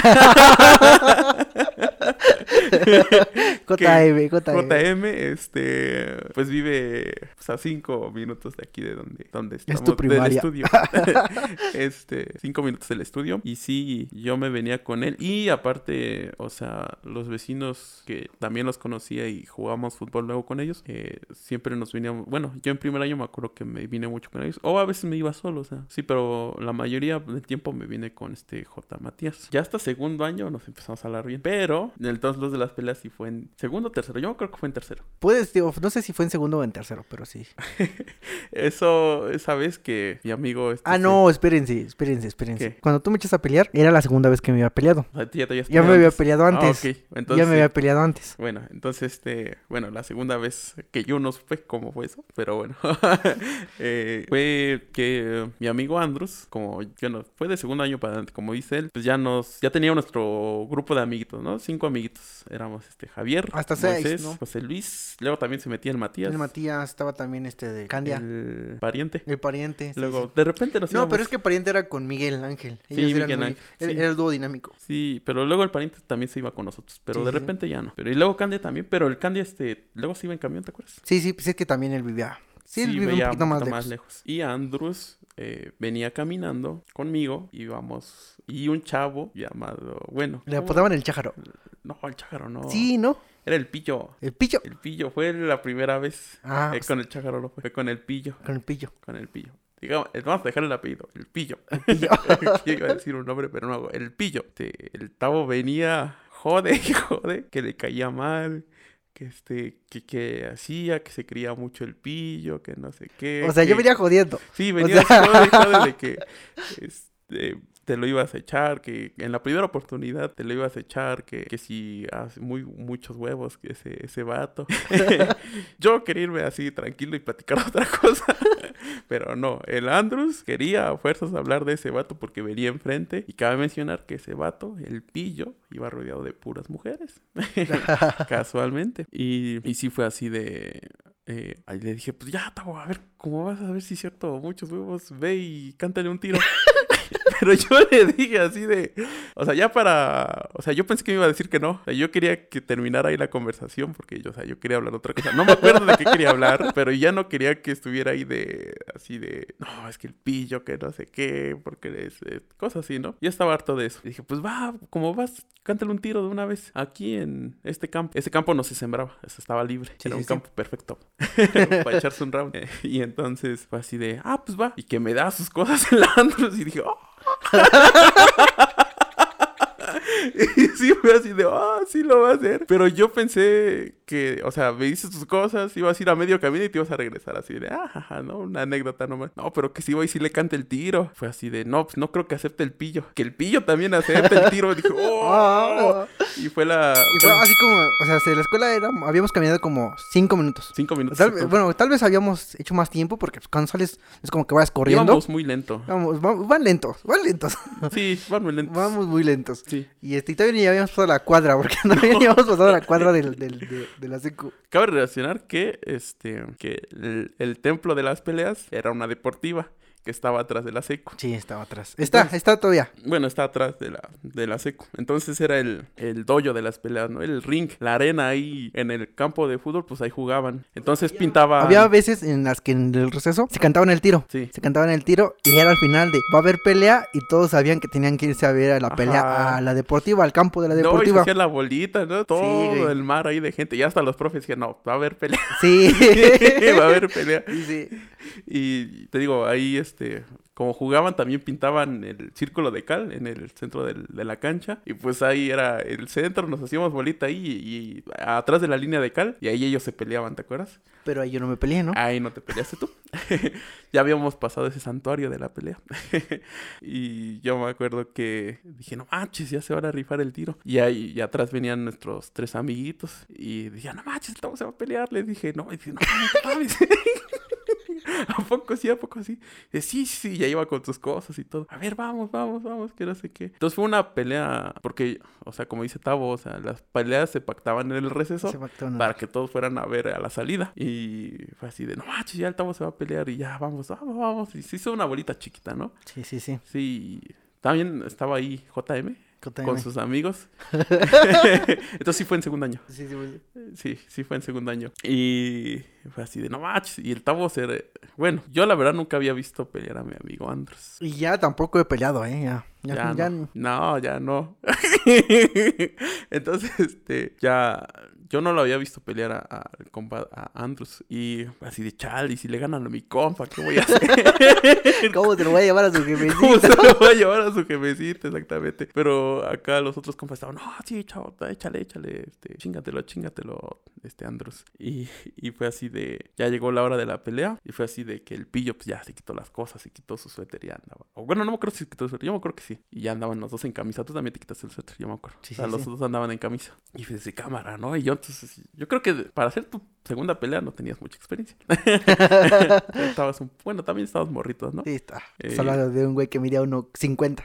JM, JM. JM, este, pues vive pues, a cinco minutos de aquí de donde, donde estamos. tu Del primaria. estudio. este, cinco minutos del estudio. Y sí, yo me venía con él. Y aparte, o sea, los vecinos que también los conocía y jugábamos fútbol luego con ellos, eh, siempre nos veníamos. Bueno, yo en primer año me acuerdo que me vine mucho con ellos. O a veces me iba solo, o sea, sí, pero la mayoría del tiempo me vine con este J. Matías. Ya hasta segundo año nos empezamos a hablar bien. Pero, entonces los de las peleas sí fue en segundo o tercero. Yo creo que fue en tercero. Puedes, digo, no sé si fue en segundo o en tercero, pero sí. Eso, esa vez que mi amigo. este, Ah, no, espérense, espérense, espérense. ¿Qué? Cuando tú me echas a pelear, era la segunda vez que me había peleado. o sea, tú ya, te habías Ya me peleado había antes. peleado Ah, ya me había peleado antes. Bueno, entonces, este, bueno, la segunda vez que yo no supe cómo fue eso, pero bueno, eh, fue que mi amigo Andrus, como, bueno, fue de segundo año para adelante, como dice él, pues ya nos, ya tenía nuestro grupo de amiguitos, ¿no? Cinco amiguitos, éramos, este, Javier, Hasta seis, ¿no? José Luis, luego también se metía el Matías, El Matías estaba también este de Candia, el, el pariente, pariente. sí, luego, sí. de repente nos No, íbamos- pero es que pariente era con Miguel Ángel. Sí, eran Miguel muy- Ángel, era-. Era el dúo dinámico. Sí, pero luego el pariente también se iba con nosotros, pero Sí, de sí, sí. repente ya no. Pero y luego Candia también, pero el Candia este luego se iba en camión, ¿te acuerdas? Sí, sí, pues es que también él vivía. Sí, él vive un poquito más lejos. Y Andrews eh, venía caminando conmigo, íbamos y un chavo llamado, bueno, Le ¿cómo? apodaban el chájaro. No, el chájaro no. Sí, ¿no? Era el pillo. El pillo. El pillo fue la primera vez. Ah, Eh, con el chájaro no fue, fue con el pillo, con el pillo. con el pillo. Digamos, vamos a dejar el apellido, el pillo. pillo. Yo iba a decir un nombre, pero no hago. El pillo. Este, el tavo venía, jode, y jode, que le caía mal, que este, que, que hacía, que se creía mucho el pillo, que no sé qué. O sea, yo que- venía jodiendo. Sí, venía sea- jode, jode de que este, te lo ibas a echar, que en la primera oportunidad te lo ibas a echar, que, que si hace muy muchos huevos, que ese, ese vato. Yo quería irme así tranquilo y platicar otra cosa. Pero no, el Andrews quería a fuerzas hablar de ese vato porque venía enfrente. Y cabe mencionar que ese vato, el pillo, iba rodeado de puras mujeres. Casualmente. Y, y sí fue así de... eh, ahí le dije, pues ya, Tavo, a ver, ¿cómo vas a ver si es cierto? Muchos huevos, ve y cántale un tiro. Pero yo le dije así de... O sea, ya para... O sea, yo pensé que me iba a decir que no. O sea, yo quería que terminara ahí la conversación porque yo, o sea, yo quería hablar otra cosa. No me acuerdo de qué quería hablar, pero ya no quería que estuviera ahí de... Así de... No, es que el pillo, que no sé qué, porque es... cosas así, ¿no? Yo estaba harto de eso. Y dije, pues va, como vas, cántale un tiro de una vez. Aquí en este campo. Ese campo no se sembraba, eso estaba libre. Sí, Era sí, un sí. campo perfecto para echarse un round. Y entonces fue así de, ah, pues va. Y que me da sus cosas el Andros. Y dije, oh. y sí fue así de, ah, sí lo va a hacer. Pero yo pensé que, o sea, me dices tus cosas, ibas a ir a medio camino y te ibas a regresar así de, ah, jaja, ¿no? Una anécdota nomás. No, pero que si voy y si le cante el tiro. Fue así de, no, pues no creo que acepte el pillo. Que el pillo también acepte el tiro. Dije, oh. Y fue la... Y fue así como, o sea, de la escuela era, habíamos caminado como cinco minutos. Cinco minutos. Tal bueno, tal vez habíamos hecho más tiempo porque pues, cuando sales es como que vas corriendo. Íbamos muy lento. Vamos, va- van lentos, van lentos. Sí, van muy lentos. Vamos muy lentos. Sí. Y este, y todavía ni habíamos pasado la cuadra, porque no habíamos pasado la cuadra del, del- de, de la. Cabe relacionar que este que el templo de las peleas era una deportiva que estaba atrás de la seco. Sí, estaba atrás. Está, Entonces- está todavía. Bueno, está atrás de la, de la seco. Entonces era el, el dojo de las peleas, ¿no? El ring, la arena ahí en el campo de fútbol, pues ahí jugaban. Entonces pintaba. Había veces en las que en el receso se cantaban el tiro. Sí. Se cantaban el tiro y era al final de va a haber pelea y todos sabían que tenían que irse a ver a la pelea Ajá. a la deportiva, al campo de la No, y se deportiva. hacía la bolita, ¿no? Todo el mar ahí de gente. Y hasta los profes decían, no, va a haber pelea. Sí. va a haber pelea. Sí, sí. Y te digo, ahí este, como jugaban, también pintaban el círculo de cal en el centro del- de la cancha. Y pues ahí era el centro, nos hacíamos bolita ahí y, y atrás de la línea de cal. Y ahí ellos se peleaban, ¿te acuerdas? Pero ahí yo no me peleé, ¿no? Ahí no te peleaste tú. ya habíamos pasado ese santuario de la pelea. y yo me acuerdo que dije, no manches, ya se van a rifar el tiro. Y ahí y atrás venían nuestros tres amiguitos. Y decían, no manches, estamos a pelear. Les dije, no, y dije, no, no mames". ¿A poco sí? ¿A poco sí? Dice, sí, sí, ya iba con tus cosas y todo. A ver, vamos, vamos, vamos, que no sé qué. Entonces fue una pelea, porque, o sea, como dice Tavo, o sea, las peleas se pactaban en el receso para que todos fueran a ver a la salida. Y fue así de, no manches, ya el Tavo se va a pelear y ya, vamos, vamos, vamos. Y se hizo una bolita chiquita, ¿no? Sí, sí, sí. Sí, también estaba ahí JM con sus amigos. Entonces sí fue en segundo año. Sí, sí, güey. Sí, sí fue en segundo año. Y fue así de no manches. Y el Tavo se. re- Bueno, yo la verdad nunca había visto pelear a mi amigo Andros. Y ya tampoco he peleado, ¿eh? Ya. Ya, Ya, ya, no. no, ya no. Entonces, este, ya. Yo no lo había visto pelear a, a- a Andros. Y así de chal, y si le ganan a mi compa, ¿qué voy a hacer? ¿Cómo te lo voy a llevar a su ¿Cómo jefecita? se lo va a llevar a su jefecita? Exactamente. Pero acá los otros compas estaban, no, sí, chavo, échale, échale, este, chingatelo, chingatelo, este, Andros. Y, y fue así de, ya llegó la hora de la pelea, y fue así de que el pillo, pues ya se quitó las cosas, se quitó su suéter y andaba. O bueno, no me acuerdo si se quitó su suéter, yo me acuerdo que sí. Y ya andaban los dos en camisa, tú también te quitaste el suéter, yo me acuerdo. Sí, o sea, sí, los sí. dos andaban en camisa. Y fue de cámara, ¿no? Y yo entonces, yo creo que para hacer tu segunda pelea no tenías mucha experiencia. estabas un, bueno, también estabas morritos, ¿no? Sí, está. Eh. De un güey que medía 1.50.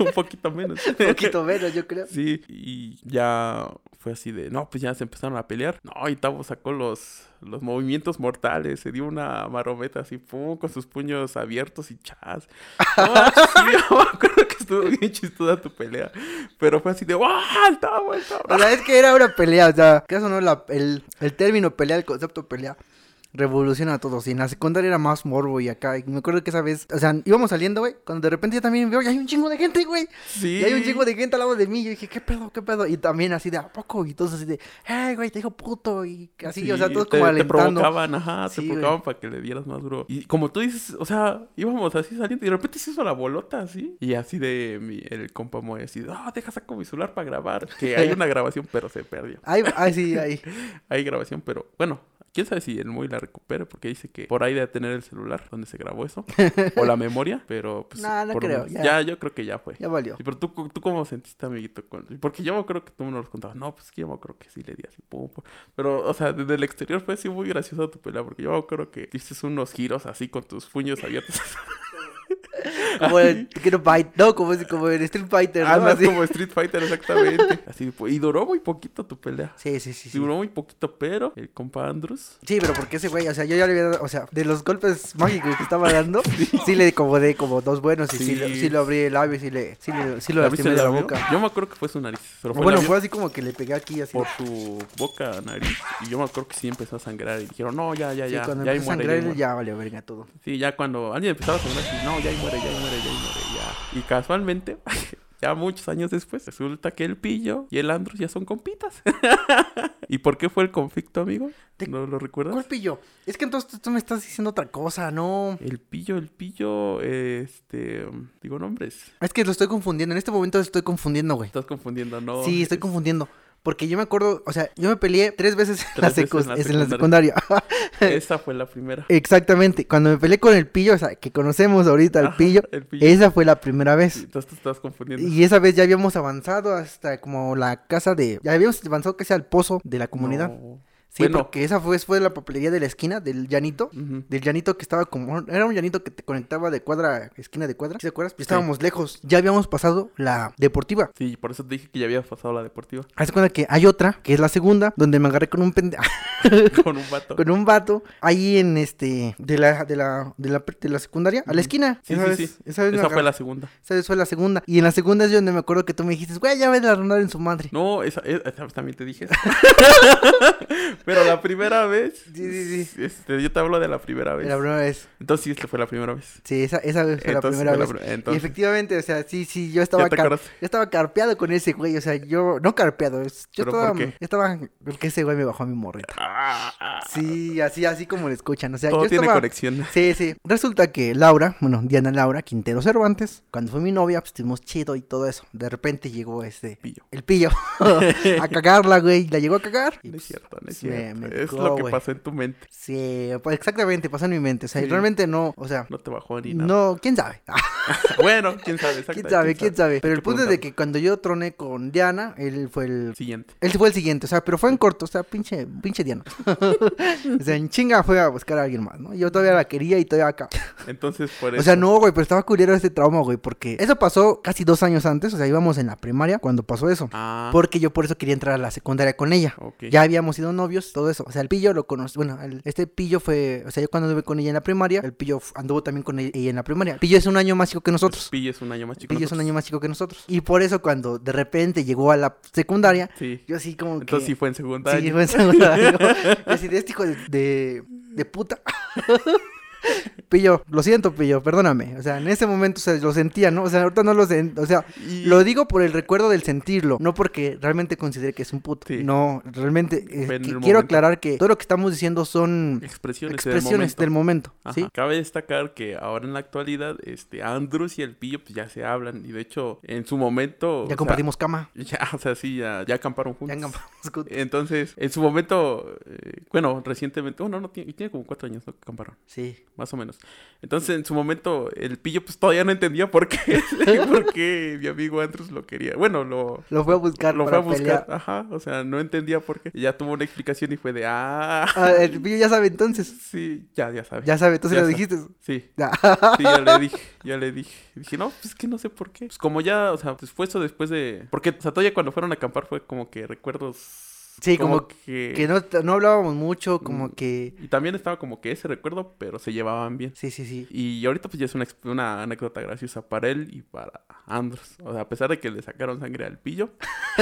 un poquito menos. Un poquito menos, yo creo. Sí, y ya fue así de, no, pues ya se empezaron a pelear. No, y Tavo sacó los, los movimientos mortales, se dio una marometa así, pum, con sus puños abiertos y chas. No, sí, me acuerdo que estuvo bien chistosa tu pelea. Pero fue así de, ¡wow! El Tavo, el Tavo! O sea, es que era una pelea, o sea, que eso no el, el término pelea, el concepto pelea, revoluciona a todos. Y en la secundaria era más morbo y acá. Y me acuerdo que esa vez, o sea, íbamos saliendo, güey, cuando de repente yo también veo, y hay un chingo de gente, güey. Sí. Y hay un chingo de gente al lado de mí. Yo dije, ¿qué pedo, qué pedo? Y también así de, ¿a poco? Y todos así de, ¡ay, güey, te dijo puto! Y así, o sea, Sí, todos te, como te alentando. provocaban, ajá, te Sí, güey. provocaban para que le dieras más duro. Y como tú dices, o sea, íbamos así saliendo y de repente se hizo la bolota así. Y así de mi, el compa Moy así, ah, deja saco mi celular para grabar. Que hay una grabación, pero se perdió. Ay, ay, sí, ahí. Hay grabación, pero bueno, quién sabe si el Moy la recupere, porque dice que por ahí debe tener el celular donde se grabó eso. o la memoria, pero pues. No, no por creo, menos- ya. ya. yo creo que ya fue. Ya valió. Sí, pero tú, tú cómo sentiste, amiguito, con- porque yo me acuerdo que tú lo contabas, no, pues que yo me acuerdo que sí le di así, pum, pum. Pero, o sea, desde el exterior fue así muy gracioso tu pelea, porque yo me acuerdo que diste unos giros así con tus puños abiertos. Como el Quiero Fight, no, como, como el Street Fighter, ¿no? Andas Así. como Street Fighter, exactamente. Así, pues, y duró muy poquito tu pelea. Sí, sí, sí. sí. Duró muy poquito, pero el compa Andrus. Sí, pero porque ese güey, o sea, yo ya le había dado, o sea, de los golpes mágicos que estaba dando, sí, le acomodé como dos buenos y sí, Sí. lo- sí, lo abrí el labio y sí, le, sí, le- sí lo ¿La viste lastimé de la boca. Yo me acuerdo que fue su nariz. Pero fue bueno, fue así como que le pegué aquí así. por tu boca, nariz. Y yo me acuerdo que sí empezó a sangrar y dijeron, no, ya, ya, Sí, ya. cuando ya empezó a ya, sangrar, muere. ya valió verga todo. Sí, ya cuando alguien empezaba a sangrar, no, ya ahí muere, ya ahí muere, ya muere, ya. Y casualmente, ya muchos años después, resulta que el pillo y el Andros ya son compitas. ¿Y por qué fue el conflicto, amigo? ¿No lo recuerdas? ¿Cuál pillo? Es que entonces tú- me estás diciendo otra cosa, no. El pillo, el pillo, este, digo nombres. Es que lo estoy confundiendo, en este momento lo estoy confundiendo, güey. Estás confundiendo, ¿no? Sí, estoy Es- confundiendo. Porque yo me acuerdo, o sea, yo me peleé tres veces en, la, veces en la es en la secundaria. Esa fue la primera. Exactamente. Cuando me peleé con el pillo, o sea, que conocemos ahorita al pillo, el pillo. esa fue la primera vez. Entonces te estás confundiendo. Y esa vez ya habíamos avanzado hasta como la casa de... Ya habíamos avanzado casi al pozo de la comunidad. No. Sí, Bueno. porque esa fue de la papelería de la esquina, del llanito. Del llanito que estaba como... Era un llanito que te conectaba de cuadra a esquina de cuadra. ¿Sí ¿Te acuerdas? Y estábamos lejos. Ya habíamos pasado la deportiva. Sí, por eso te dije que ya había pasado la deportiva Haz cuenta que hay otra, que es la segunda, donde me agarré con un pendejo... con un vato. con un vato ahí en este... De la, de la, de la, de la secundaria, a la esquina. Sí, esa sí, vez, sí. Esa, vez Esa fue la segunda. esa vez fue la segunda. Y en la segunda es donde me acuerdo que tú me dijiste, güey, ya ven a rondar en su madre. No, esa, esa vez también te dije. Pero la primera vez. Sí, sí, Este, yo te hablo de la primera vez. La primera vez. Entonces sí, esta fue la primera vez. Sí, esa, esa vez fue la Entonces primera fue la vez. pri- Y entonces- efectivamente, o sea, sí, sí, yo estaba, car- yo estaba carpeado con ese güey, o sea, yo, no carpeado, yo ¿Pero estaba, por qué? yo estaba, porque ese güey me bajó a mi morrita. Ah, Sí, así, así como lo escuchan, o sea, Todo yo tiene estaba... conexión. Sí, sí. Resulta que Laura, bueno, Diana Laura Quintero Cervantes, cuando fue mi novia, pues estuvimos chido y todo eso. De repente llegó este, Pillo. el pillo, a cagarla, güey, la llegó a cagar. No es cierto, no es cierto. Me- me es tocó, lo que pasó en tu mente. Sí, pues exactamente, pasó en mi mente. O sea, Sí. realmente no, o sea, No te bajó ni nada. no, quién sabe. bueno, quién sabe, exacto. quién sabe, quién sabe. Pero el punto es de que cuando yo troné con Diana, él fue el Siguiente. Él fue el siguiente, o sea, pero fue en corto, o sea, pinche, pinche Diana. o sea, en chinga fue a buscar a alguien más, ¿no? Yo todavía la quería y todavía acá. Entonces, por eso. O sea, no, güey, pero estaba culero este trauma, güey, porque eso pasó casi dos años antes, o sea, íbamos en la primaria cuando pasó eso. Ah, Porque yo por eso quería entrar a la secundaria con ella. Ya habíamos sido novios, todo eso. O sea, el pillo lo conocí. Bueno, el- este pillo fue. O sea, yo cuando anduve con ella en la primaria, el pillo anduvo también con ella en la primaria. El pillo es un año más chico que nosotros. Pillo es un año más chico. Pillo es un año más chico que nosotros. Y por eso, cuando de repente llegó a la secundaria, Sí. yo así como que. Entonces sí fue en secundaria. Sí, fue en secundaria. Yo así de este hijo de, de, de puta. Pillo, lo siento, Pillo, perdóname. O sea, en ese momento o sea, lo sentía, ¿no? O sea, ahorita no lo sé. O sea, Y- lo digo por el recuerdo del sentirlo, no porque realmente considere que es un puto. Sí. No, realmente eh, que- quiero momento. aclarar que todo lo que estamos diciendo son Expresiones, expresiones del del momento, Ajá. ¿sí? Cabe destacar que ahora en la actualidad, este, Andrews y el Pillo pues ya se hablan. Y de hecho, en su momento. Ya sea, compartimos cama, ya, o sea, sí, ya, ya acamparon ya juntos. acampamos juntos. Entonces, en su momento, eh, bueno, recientemente, bueno, no tiene, tiene como cuatro años, ¿no? Que acamparon, Sí. Más o menos. Entonces, en su momento, el pillo pues todavía no entendía por qué, por qué mi amigo Andrews lo quería. Bueno, lo, Lo fue a buscar lo fue a buscar, pelear. ajá, o sea, no entendía por qué. Y ya tuvo una explicación y fue de, ah, Ah, el pillo ya sabe entonces. sí, ya, ya sabes. Ya sabe, entonces Ya lo sabe. dijiste. Sí, Ya. sí, ya le dije, ya le dije. Dije, no, pues es que no sé por qué. Pues como ya, o sea, después o después de... Porque, o sea, todavía cuando fueron a acampar fue como que recuerdos... Sí, como que... Que no, no hablábamos mucho, como Mm. que... Y también estaba como que ese recuerdo, pero se llevaban bien. Sí, sí, sí. Y ahorita pues ya es una, una anécdota graciosa para él y para Andros. O sea, a pesar de que le sacaron sangre al pillo.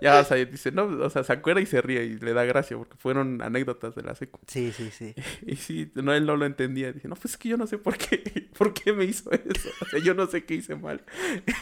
ya, o sea, dice, no, o sea, se acuerda y se ríe y le da gracia porque fueron anécdotas de la secu. Sí, sí, sí. Y sí, no, él no lo entendía. Dije, no, pues es que yo no sé por qué, por qué me hizo eso. O sea, yo no sé qué hice mal.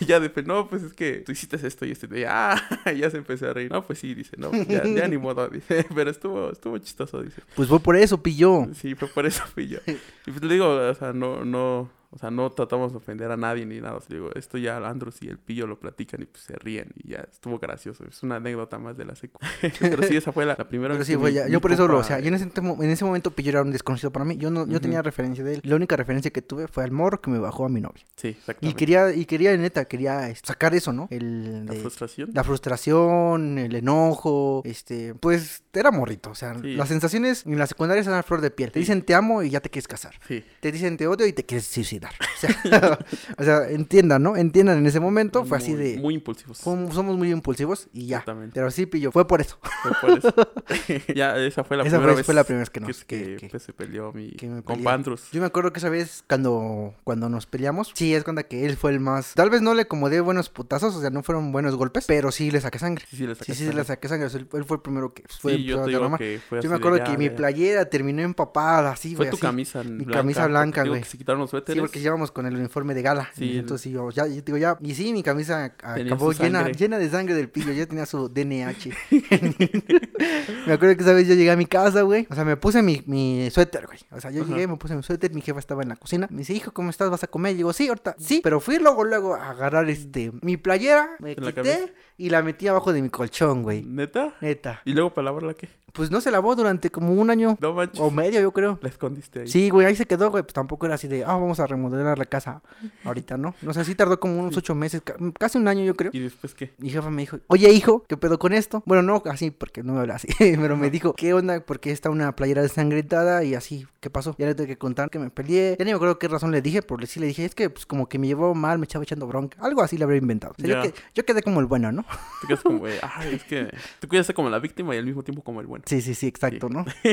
Y ya después, no, pues es que tú hiciste esto y esto. Y ah, ya se empezó a reír. No, pues sí, dice, no, ya, ya ni modo, dice. Pero estuvo, estuvo chistoso, dice. Pues fue por eso, pillo. Sí, fue por eso yo. Y pues le digo, o sea, no, no, o sea, no tratamos de ofender a nadie ni nada. O sea, digo, esto ya Andros y el pillo lo platican y pues se ríen y ya estuvo gracioso. Es una anécdota más de la secu. Pero sí, esa fue la, la primera Pero vez sí, que fue ya. Yo por eso lo, o sea, yo en ese, en ese momento Pillo era un desconocido para mí. Yo no, yo tenía referencia de él. La única referencia que tuve fue al morro que me bajó a mi novia. Sí, Y exactamente. quería, y quería, neta, quería este, sacar eso, ¿no? El, La de- frustración. la frustración, el enojo, este, pues era morrito, o sea, Sí. las sensaciones en la secundaria son a flor de piel. Te dicen te amo y ya te quieres casar. Sí. Te dicen te odio y te quieres suicidar. O sea, o sea, entiendan, ¿no? Entiendan, en ese momento fue así de... Muy impulsivos. fue- somos muy impulsivos y ya. Exactamente. Pero sí, pillo, fue por eso. Fue por eso. ya, esa fue la Esa primera fue- vez. fue la primera vez que nos- que, que- que- pues, se peleó mi peleé. Andros. Yo me acuerdo que esa vez cuando, cuando nos peleamos, sí, es cuando que él fue el más... Tal vez no le acomodé buenos putazos, o sea, no fueron buenos golpes, pero sí le saqué sangre. Sí, sí, le Sí, sacaste sí, le sangre. saqué sangre. o sea, él, fue el primero que fue Sí, yo te digo que fue Yo me de acuerdo ya, que mi ya. playera terminó empapada, así, Fue güey, tu así. camisa Mi blanca. camisa blanca, güey. se quitaron los suéteres. Porque íbamos con el uniforme de gala. Sí. Entonces yo, ya, yo digo, ya. Y sí, mi camisa acabó llena, llena de sangre del pillo. Ya tenía su DNH. me acuerdo que esa vez yo llegué a mi casa, güey. O sea, me puse mi, mi suéter, güey. O sea, yo Ajá. llegué, me puse mi suéter. Mi jefa estaba en la cocina. Me dice, hijo, ¿cómo estás? ¿Vas a comer? Y digo, sí, ahorita. Sí, pero fui luego, luego a agarrar este mi playera. Me quité. Y la metí abajo de mi colchón, güey. ¿Neta? Neta. ¿Y luego para lavarla qué? Pues no se lavó durante como un año No manches. o medio, yo creo. La escondiste ahí. Sí, güey, ahí se quedó, güey. Pues tampoco era así de, ah, vamos a remodelar la casa ahorita, ¿no? No sé, sí tardó como unos ocho meses, ca- casi un año, yo creo. ¿Y después qué? Mi jefa me dijo, oye, hijo, ¿qué pedo con esto? Bueno, no así, porque no me habla así, pero me dijo, ¿qué onda? Porque está una playera desangrentada y así, ¿qué pasó? Ya le tuve que contar que me peleé. Ya ni me acuerdo qué razón le dije, pero sí le dije, es que, pues, como que me llevó mal, me estaba echando bronca. Algo así le habría inventado. O sea, yo, Ya. que- yo quedé como el bueno, ¿no? Te quedas como, de, ay, es que te quedaste como la víctima y al mismo tiempo como el bueno. Sí, sí, sí, exacto, ¿no?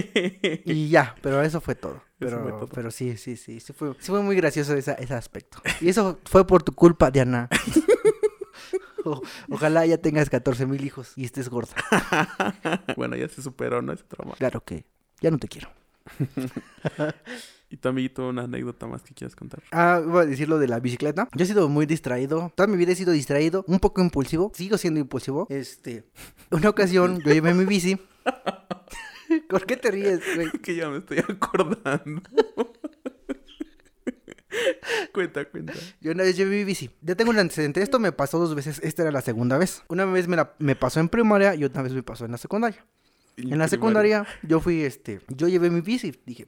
Y ya, pero eso fue todo. Pero, fue todo. pero sí, sí, sí, sí fue, sí fue muy gracioso esa- ese aspecto. Y eso fue por tu culpa, Diana. O- ojalá ya tengas 14 mil hijos y estés gorda. bueno, ya se superó, ¿no? Ese trauma. Claro que ya no te quiero. Y tu amiguito, una anécdota más que quieras contar. Ah, iba a decir lo de la bicicleta. Yo he sido muy distraído. Toda mi vida he sido distraído, un poco impulsivo. Sigo siendo impulsivo. Este, una ocasión yo llevé mi bici. ¿Por qué te ríes, güey? que ya me estoy acordando. cuenta, cuenta. Yo una vez llevé mi bici. Ya tengo un antecedente. Esto me pasó dos veces. Esta era la segunda vez. Una vez me, la, me pasó en primaria y otra vez me pasó en la secundaria. En la secundaria yo fui, este, yo llevé mi bici, dije,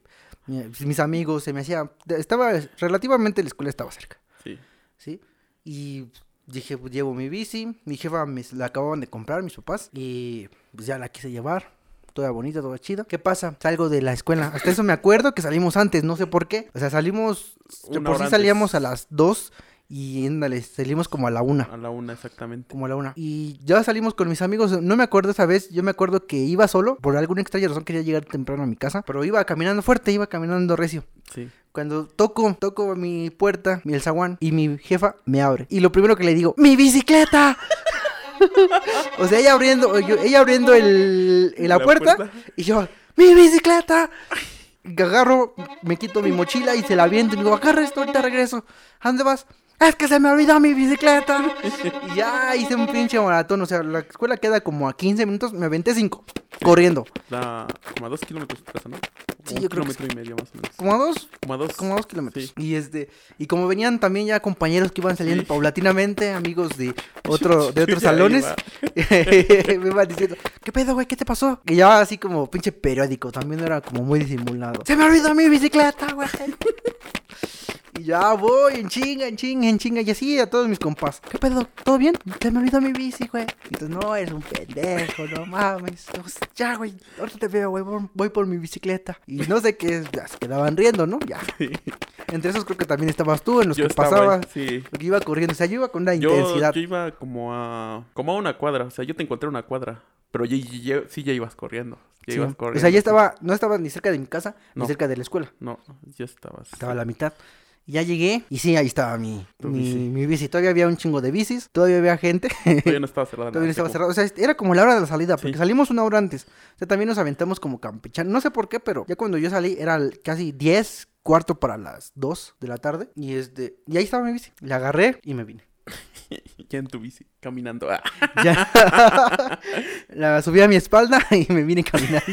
mis amigos, se me hacía, estaba, relativamente la escuela estaba cerca, Sí. ¿sí? Y dije, pues llevo mi bici, mi jefa me la acababan de comprar, mis papás, y pues ya la quise llevar. Toda bonita, toda chida. ¿Qué pasa? Salgo de la escuela. Hasta eso me acuerdo que salimos antes, no sé por qué. O sea, salimos. Una por sí salíamos a las 2 y ándale, salimos como a la una. A la una exactamente. Como a la una. Y ya salimos con mis amigos. No me acuerdo esa vez. Yo me acuerdo que iba solo. Por alguna extraña razón quería llegar temprano a mi casa. Pero iba caminando fuerte, iba caminando recio. Sí. Cuando toco, toco mi puerta, mi el zaguán, y mi jefa me abre. Y lo primero que le digo, ¡mi bicicleta! o sea, ella abriendo, ella abriendo el, el- la, puerta, puerta. y yo, ¡mi bicicleta! Agarro, me quito mi mochila y se la aviento. Y digo, agarra esto, ahorita regreso. ¿A dónde vas? Es que se me olvidó mi bicicleta. y ya hice un pinche maratón. O sea, la escuela queda como a 15 minutos. Me aventé 5, corriendo. Da como a dos kilómetros de tu casa, ¿no? Sí, Un yo creo que kilómetro y medio más o menos. Como a dos, Como a dos. como a dos kilómetros. Sí. Y este, y como venían también ya compañeros que iban saliendo Sí. paulatinamente, amigos de otro, de otros salones, me iban diciendo, ¿qué pedo, güey? ¿Qué te pasó? Y ya así como pinche periódico, también era como muy disimulado. Se me olvidó mi bicicleta, güey. Y ya voy en chinga, en chinga, en chinga. Y así a todos mis compas. ¿Qué pedo? ¿Todo bien? Se me olvidó mi bici, güey. Entonces, no, eres un pendejo, no mames. Pues, ya, güey, ahorita te veo, güey. voy- por mi bicicleta. Y no sé qué, ya se quedaban riendo, ¿no? Ya. Sí. Entre esos creo que también estabas tú, en los Yo que estaba pasabas. Sí. Porque iba corriendo, o sea, yo iba con una Yo, intensidad. yo iba como a como a una cuadra, o sea, yo te encontré una cuadra, pero sí ya ibas corriendo. Ya Sí. ibas corriendo. O sea, ya estaba, no estaba ni cerca de mi casa, ni cerca de la escuela. No, ya estabas. Estaba a la mitad. Ya llegué y sí, ahí estaba mi, mi, bici. mi bici. Todavía había un chingo de bicis, todavía había gente. Todavía no estaba cerrada. Todavía no estaba secu. cerrado. O sea, era como la hora de la salida, porque Sí. salimos una hora antes. O sea, también nos aventamos como campechano. No sé por qué, pero ya cuando yo salí era casi 10, cuarto para las 2 de la tarde. Y este, y ahí estaba mi bici. La agarré y me vine. Ya en tu bici, caminando. Ah. Ya. la subí a mi espalda y me vine caminando.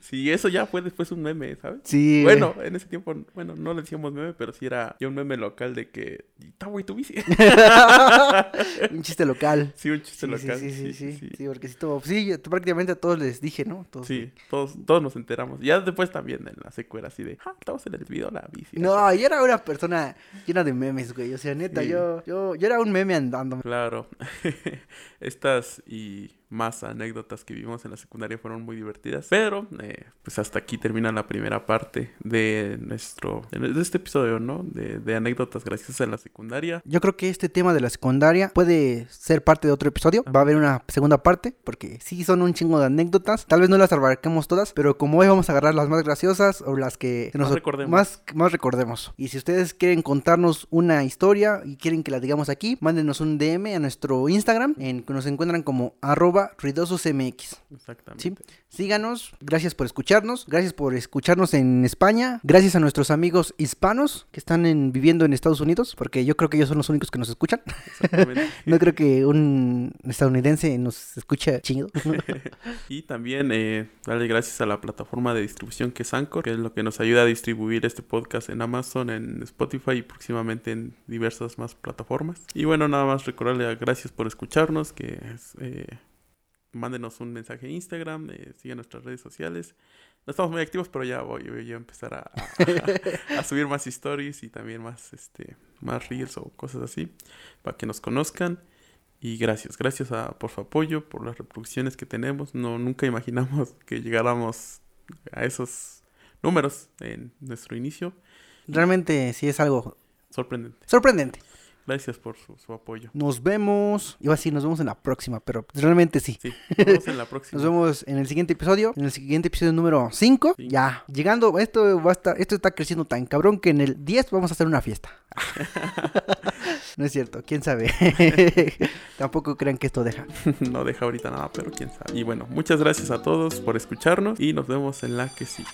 Sí, eso ya fue después un meme, ¿sabes? Sí. Bueno, en ese tiempo, bueno, no le decíamos meme, pero sí era ya un meme local de que, está güey tu bici. un chiste local. sí, un chiste Sí, local. sí, sí, sí, sí, sí, porque sí, todo, sí, prácticamente a todos les dije, ¿no? Todos. Sí, todos, todos nos enteramos. Ya después también en la secuela así de, ah, estamos en el video la bici. No, yo era una persona llena de memes, güey. O sea, neta, yo, yo, yo era un meme andando. Claro. Estas y más anécdotas que vivimos en la secundaria fueron muy divertidas. Pero, eh, pues hasta aquí termina la primera parte de nuestro, de este episodio, ¿no? De, de anécdotas graciosas en la secundaria. Yo creo que este tema de la secundaria puede ser parte de otro episodio. Va a haber una segunda parte, porque sí son un chingo de anécdotas. Tal vez no las abarquemos todas, pero como hoy vamos a agarrar las más graciosas o las que Más recordemos. Más, más recordemos. Y si ustedes quieren contarnos una historia y quieren que la digamos aquí, mándenos un DM a nuestro Instagram, en que nos encuentran como arroba ruidososmx. Exactamente. Síganos, gracias por escucharnos, gracias por escucharnos en España, gracias a nuestros amigos hispanos que están en- viviendo en Estados Unidos, porque yo creo que ellos son los únicos que nos escuchan. Exactamente. No creo que un estadounidense nos escuche chido. Y también eh, darle gracias a la plataforma de distribución que es Anchor, que es lo que nos ayuda a distribuir este podcast en Amazon, en Spotify y próximamente en diversas más plataformas. Y bueno, nada más recordarle a- gracias por escucharnos, que es, eh, mándenos un mensaje en Instagram, eh, sigan nuestras redes sociales. No estamos muy activos, pero ya voy, voy a empezar a, a- a subir más stories y también más, este, más reels o cosas así, para que nos conozcan. Y gracias, gracias a, por su apoyo, por las reproducciones que tenemos. No, nunca imaginamos que llegáramos a esos números en nuestro inicio. Realmente sí es algo Sorprendente. sorprendente. Gracias por su, su apoyo. Nos vemos, iba a decir nos vemos en la próxima, pero realmente sí. Sí, nos vemos en la próxima. Nos vemos en el siguiente episodio, en el siguiente episodio número 5. Sí. Ya, llegando, esto va a estar, esto está creciendo tan cabrón que en el 10 vamos a hacer una fiesta. no es cierto, quién sabe. Tampoco crean que esto deja. no deja ahorita nada, pero quién sabe. Y bueno, muchas gracias a todos por escucharnos y nos vemos en la que sigue.